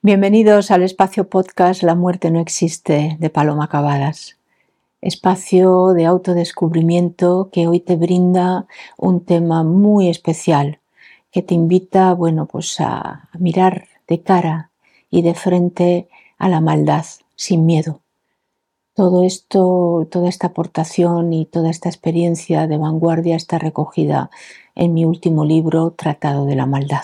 Bienvenidos al espacio podcast La muerte no existe de Paloma Cavadas. Espacio de autodescubrimiento que hoy te brinda un tema muy especial que te invita, bueno, pues a mirar de cara y de frente a la maldad sin miedo. Todo esto, toda esta aportación y toda esta experiencia de vanguardia está recogida en mi último libro, Tratado de la Maldad.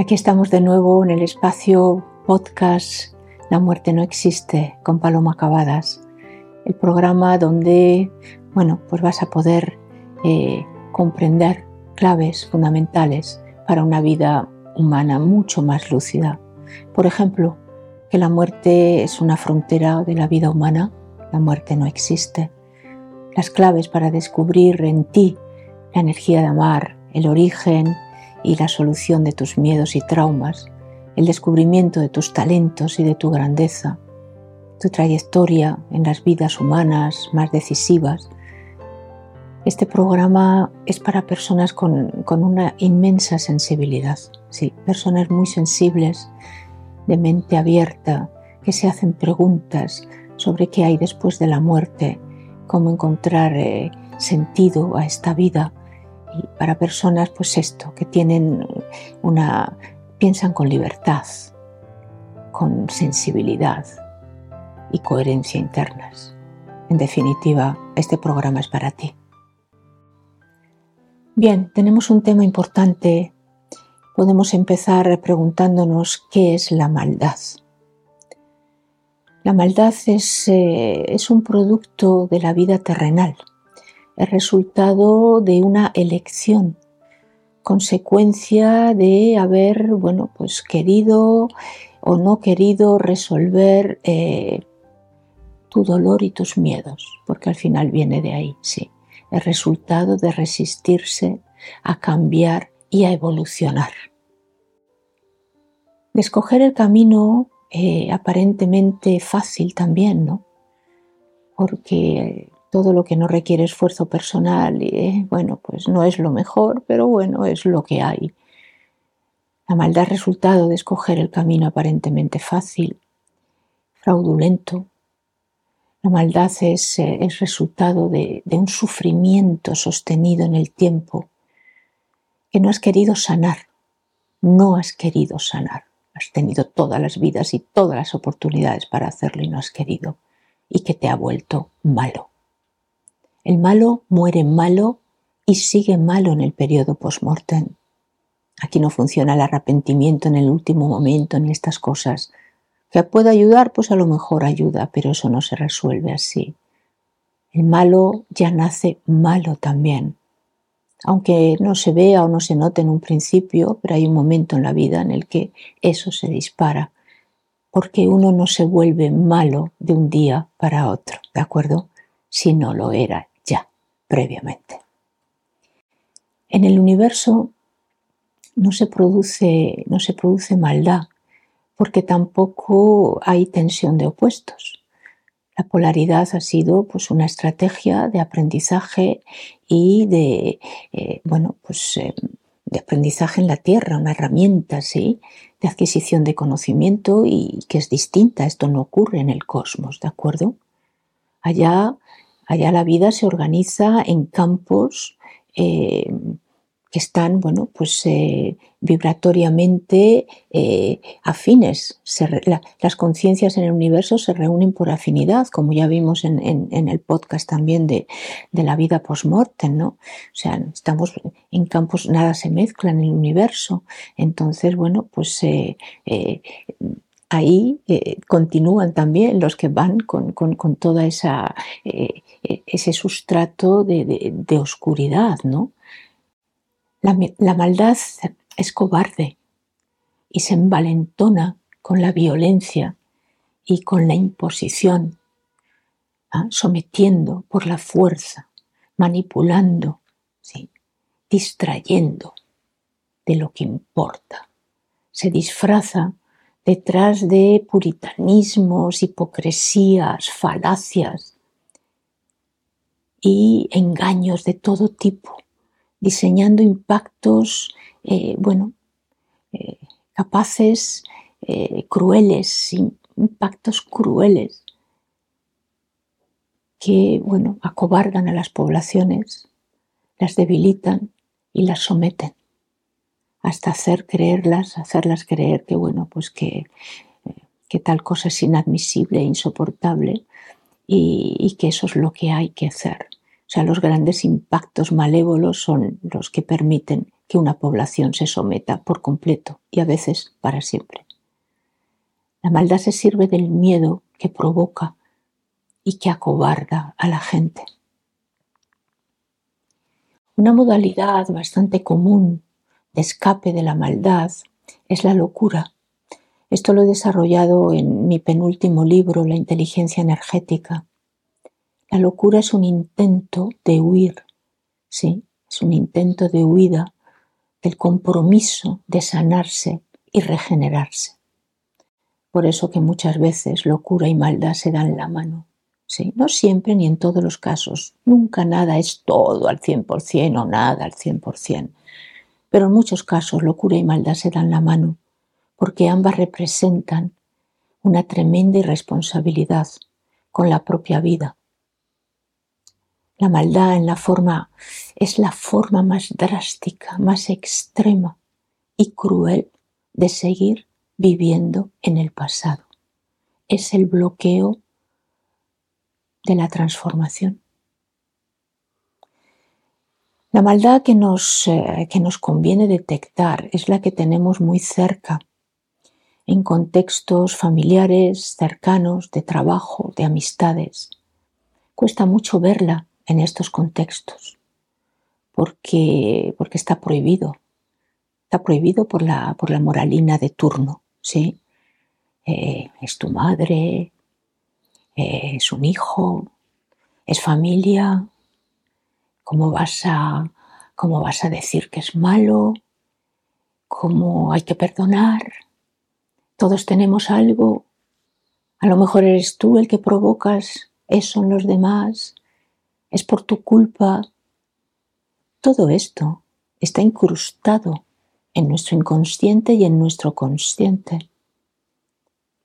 Aquí estamos de nuevo en el espacio podcast La muerte no existe con Paloma Cavadas, el programa donde, bueno, pues vas a poder eh, comprender claves fundamentales para una vida humana mucho más lúcida. Por ejemplo, que la muerte es una frontera de la vida humana, la muerte no existe. Las claves para descubrir en ti la energía de amar, el origen, y la solución de tus miedos y traumas, el descubrimiento de tus talentos y de tu grandeza, tu trayectoria en las vidas humanas más decisivas. Este programa es para personas con, una inmensa sensibilidad, sí, personas muy sensibles, de mente abierta, que se hacen preguntas sobre qué hay después de la muerte, cómo encontrar eh, sentido a esta vida y para personas, pues esto, que tienen una, piensan con libertad, con sensibilidad y coherencia internas. En definitiva, este programa es para ti. Bien, tenemos un tema importante. Podemos empezar preguntándonos qué es la maldad. La maldad es, eh, es un producto de la vida terrenal el resultado de una elección, consecuencia de haber, bueno, pues querido o no querido resolver eh, tu dolor y tus miedos, porque al final viene de ahí, sí, el resultado de resistirse a cambiar y a evolucionar. De escoger el camino eh, aparentemente fácil también, ¿no? Porque todo lo que no requiere esfuerzo personal, y, bueno, pues no es lo mejor, pero bueno, es lo que hay. La maldad resultado de escoger el camino aparentemente fácil, fraudulento. La maldad es, eh, resultado de, de un sufrimiento sostenido en el tiempo que no has querido sanar, no has querido sanar. Has tenido todas las vidas y todas las oportunidades para hacerlo y no has querido, y que te ha vuelto malo. El malo muere malo y sigue malo en el periodo post-mortem. Aquí no funciona el arrepentimiento en el último momento ni estas cosas. Que pueda ayudar, pues a lo mejor ayuda, pero eso no se resuelve así. El malo ya nace malo también. Aunque no se vea o no se note en un principio, pero hay un momento en la vida en el que eso se dispara, porque uno no se vuelve malo de un día para otro, ¿de acuerdo? Si no lo era previamente. En el universo no se produce, no se produce maldad porque tampoco hay tensión de opuestos. La polaridad ha sido pues, una estrategia de aprendizaje y de, eh, bueno, pues, eh, de aprendizaje en la Tierra, una herramienta de adquisición de conocimiento y que es distinta. Esto no ocurre en el cosmos, ¿de acuerdo? Allá Allá la vida se organiza en campos eh, que están, bueno, pues eh, vibratoriamente eh, afines. las conciencias en el universo se reúnen por afinidad, como ya vimos en, el podcast también de, la vida post-mortem, ¿no? O sea, estamos en campos, nada se mezcla en el universo. Entonces, bueno, pues ahí eh, continúan también los que van con, con, toda esa eh, eh, ese sustrato de, oscuridad, ¿no? La, la, maldad es cobarde y se envalentona con la violencia y con la imposición, ¿ah? sometiendo por la fuerza, manipulando, ¿sí? distrayendo de lo que importa. Se disfraza detrás de puritanismos, hipocresías, falacias, y engaños de todo tipo, diseñando impactos, eh, bueno, eh, capaces, eh, crueles, impactos crueles, que, bueno, acobardan a las poblaciones, las debilitan y las someten, hasta hacer creerlas, hacerlas creer que, bueno, pues que, que tal cosa es inadmisible e insoportable y, que eso es lo que hay que hacer. O sea, los grandes impactos malévolos son los que permiten que una población se someta por completo y a veces para siempre. La maldad se sirve del miedo que provoca y que acobarda a la gente. Una modalidad bastante común escape de la maldad es la locura, esto lo he desarrollado en mi penúltimo libro, La inteligencia energética. La locura es un intento de huir, sí, es un intento de huida del compromiso de sanarse y regenerarse. Por eso que muchas veces locura y maldad se dan la mano. Sí, no siempre ni en todos los casos. Nunca nada es todo al 100% o nada al 100%. Pero en muchos casos locura y maldad se dan la mano porque ambas representan una tremenda irresponsabilidad con la propia vida. La maldad en la forma es la forma más drástica, más extrema y cruel de seguir viviendo en el pasado. Es el bloqueo de la transformación. La maldad que nos, eh, que nos conviene detectar es la que tenemos muy cerca en contextos familiares, cercanos, de trabajo, de amistades. Cuesta mucho verla en estos contextos porque, porque está prohibido. Está prohibido por la, por la moralina de turno. ¿sí? Eh, es tu madre, eh, es un hijo, es familia. ¿Cómo vas a, cómo vas a decir que es malo? ¿Cómo hay que perdonar? Todos tenemos algo. A lo mejor eres tú el que provocas eso en los demás. Es por tu culpa. Todo esto está incrustado en nuestro inconsciente y en nuestro consciente.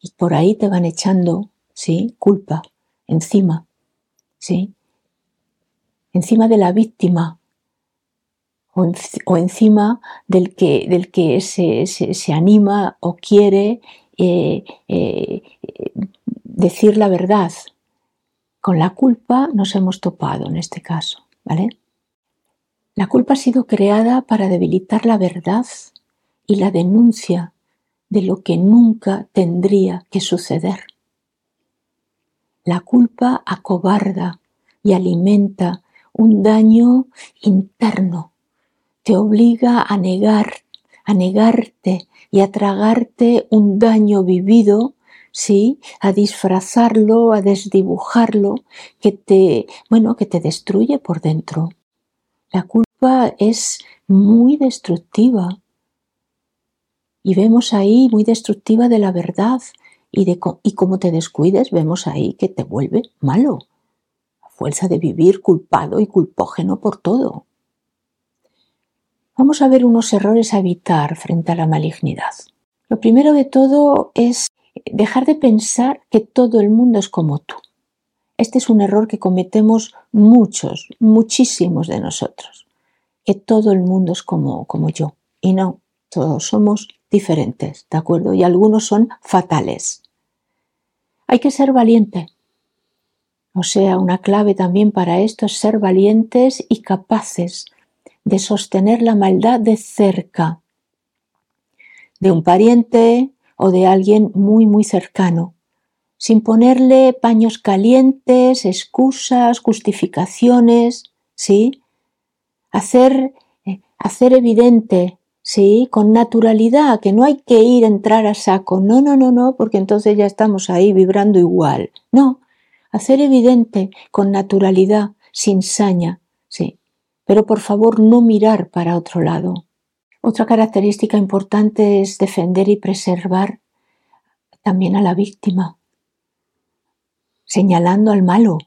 Y por ahí te van echando, ¿sí? Culpa encima, ¿sí? Encima de la víctima o, encima del que, del que se, se, anima o quiere eh, eh, decir la verdad. Con la culpa nos hemos topado en este caso, ¿vale? La culpa ha sido creada para debilitar la verdad y la denuncia de lo que nunca tendría que suceder. La culpa acobarda y alimenta un daño interno te obliga a negar, a negarte y a tragarte un daño vivido, sí, a disfrazarlo, a desdibujarlo, que te, bueno, que te destruye por dentro. La culpa es muy destructiva. Y vemos ahí muy destructiva de la verdad y, de, y como te descuides, vemos ahí que te vuelve malo, fuerza de vivir culpado y culpógeno por todo. Vamos a ver unos errores a evitar frente a la malignidad. Lo primero de todo es dejar de pensar que todo el mundo es como tú. Este es un error que cometemos muchos, muchísimos de nosotros, que todo el mundo es como, como yo. Y no, todos somos diferentes, ¿de acuerdo? Y algunos son fatales. Hay que ser valiente. O sea, una clave también para esto es ser valientes y capaces de sostener la maldad de cerca, de un pariente o de alguien muy, muy cercano, sin ponerle paños calientes, excusas, justificaciones, ¿sí? Hacer, eh, hacer evidente, ¿sí? Con naturalidad, que no hay que ir a entrar a saco, no, no, no, no, porque entonces ya estamos ahí vibrando igual, no, hacer evidente con naturalidad, sin saña, ¿sí? pero por favor no mirar para otro lado. Otra característica importante es defender y preservar también a la víctima, señalando al malo,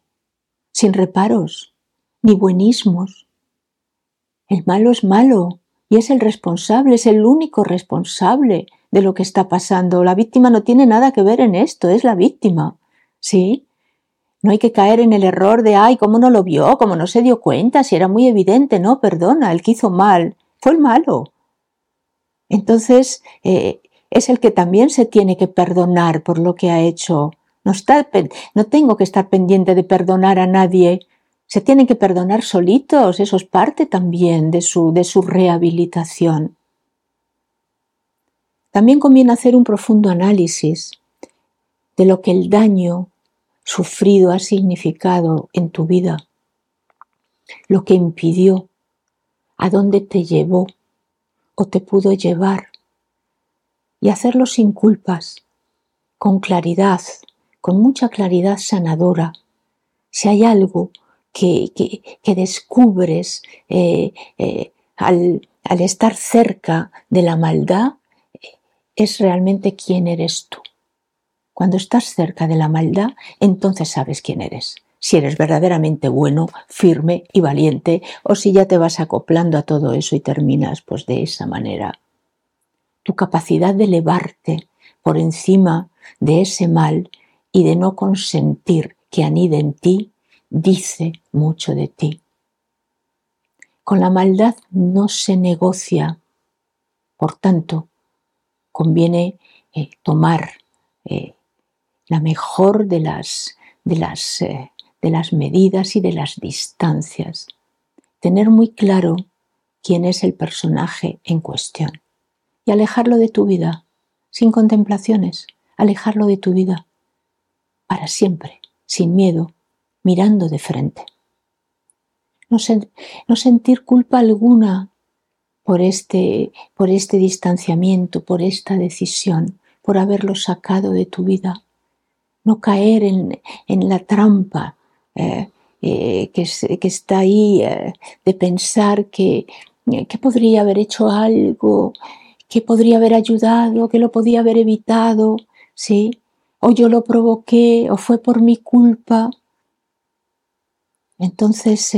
sin reparos, ni buenismos. El malo es malo y es el responsable, es el único responsable de lo que está pasando. La víctima no tiene nada que ver en esto, es la víctima. ¿Sí? No hay que caer en el error de, ay, ¿cómo no lo vio? ¿Cómo no se dio cuenta? Si era muy evidente. No, perdona, el que hizo mal fue el malo. Entonces, eh, es el que también se tiene que perdonar por lo que ha hecho. No, está, no tengo que estar pendiente de perdonar a nadie. Se tienen que perdonar solitos. Eso es parte también de su, de su rehabilitación. También conviene hacer un profundo análisis de lo que el daño sufrido ha significado en tu vida, lo que impidió, a dónde te llevó o te pudo llevar, y hacerlo sin culpas, con claridad, con mucha claridad sanadora. Si hay algo que, que, descubres eh, eh, al, al estar cerca de la maldad, es realmente quién eres tú. Cuando estás cerca de la maldad, entonces sabes quién eres. Si eres verdaderamente bueno, firme y valiente, o si ya te vas acoplando a todo eso y terminas pues de esa manera. Tu capacidad de elevarte por encima de ese mal y de no consentir que anide en ti, dice mucho de ti. Con la maldad no se negocia. Por tanto, conviene eh, tomar eh, la mejor de las, de, las, eh, de las medidas y de las distancias. Tener muy claro quién es el personaje en cuestión y alejarlo de tu vida, sin contemplaciones, alejarlo de tu vida, para siempre, sin miedo, mirando de frente. No, no sentir culpa alguna por este, por este distanciamiento, por esta decisión, por haberlo sacado de tu vida. No caer en, la trampa eh, eh, que, que, está ahí eh, de pensar que, que podría haber hecho algo, que podría haber ayudado, que lo podía haber evitado, ¿sí? O yo lo provoqué, o fue por mi culpa. Entonces,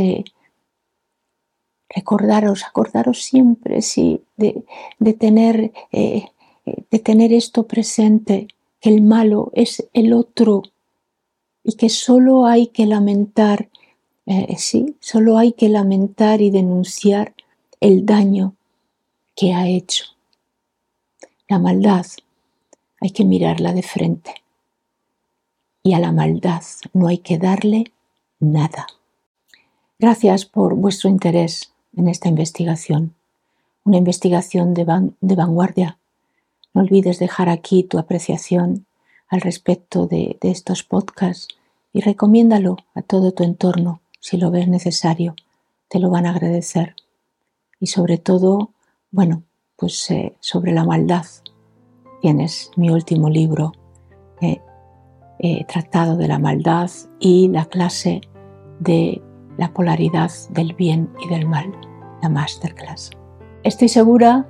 recordaros, acordaros siempre, sí, de, tener, eh, de tener esto presente, el malo es el otro y que solo hay que lamentar, eh, sí, solo hay que lamentar y denunciar el daño que ha hecho. La maldad hay que mirarla de frente y a la maldad no hay que darle nada. Gracias por vuestro interés en esta investigación, una investigación de, vanguardia. No olvides dejar aquí tu apreciación al respecto de, estos podcasts y recomiéndalo a todo tu entorno si lo ves necesario. Te lo van a agradecer. Y sobre todo, bueno, pues eh, sobre la maldad. Tienes mi último libro, eh, eh, Tratado de la Maldad y la clase de la polaridad del bien y del mal, la masterclass. Estoy segura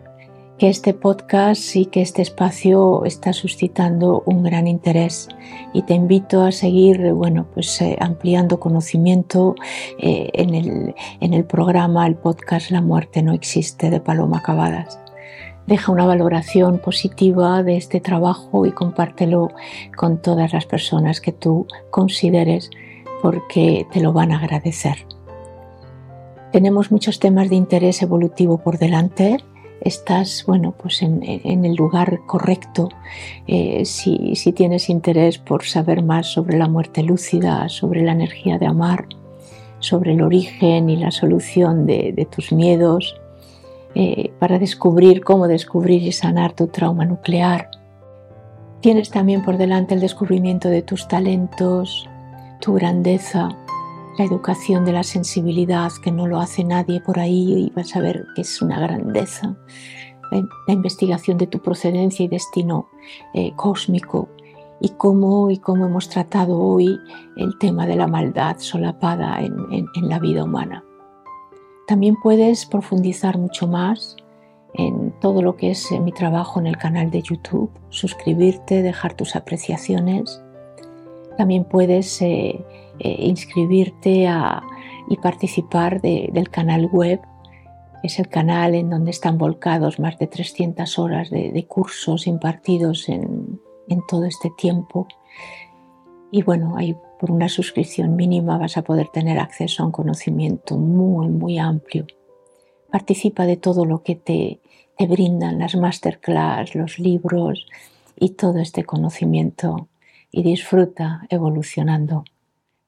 que este podcast y que este espacio está suscitando un gran interés y te invito a seguir bueno, pues, eh, ampliando conocimiento eh, en, el, en el programa, el podcast La muerte no existe de Paloma Cavadas. Deja una valoración positiva de este trabajo y compártelo con todas las personas que tú consideres porque te lo van a agradecer. Tenemos muchos temas de interés evolutivo por delante. Estás, bueno, pues en, el lugar correcto eh, si, tienes interés por saber más sobre la muerte lúcida, sobre la energía de amar, sobre el origen y la solución de, tus miedos, eh, para descubrir cómo descubrir y sanar tu trauma nuclear. Tienes también por delante el descubrimiento de tus talentos, tu grandeza, la educación de la sensibilidad, que no lo hace nadie por ahí y vas a ver que es una grandeza, la, investigación de tu procedencia y destino eh, cósmico y cómo, y cómo hemos tratado hoy el tema de la maldad solapada en, en la vida humana. También puedes profundizar mucho más en todo lo que es eh, mi trabajo en el canal de YouTube, suscribirte, dejar tus apreciaciones. También puedes eh, eh, inscribirte y participar del canal web. Es el canal en donde están volcados más de 300 horas de, cursos impartidos en, todo este tiempo. Y bueno, por una suscripción mínima vas a poder tener acceso a un conocimiento muy, muy amplio. Participa de todo lo que te, te brindan las masterclass, los libros y todo este conocimiento y disfruta evolucionando.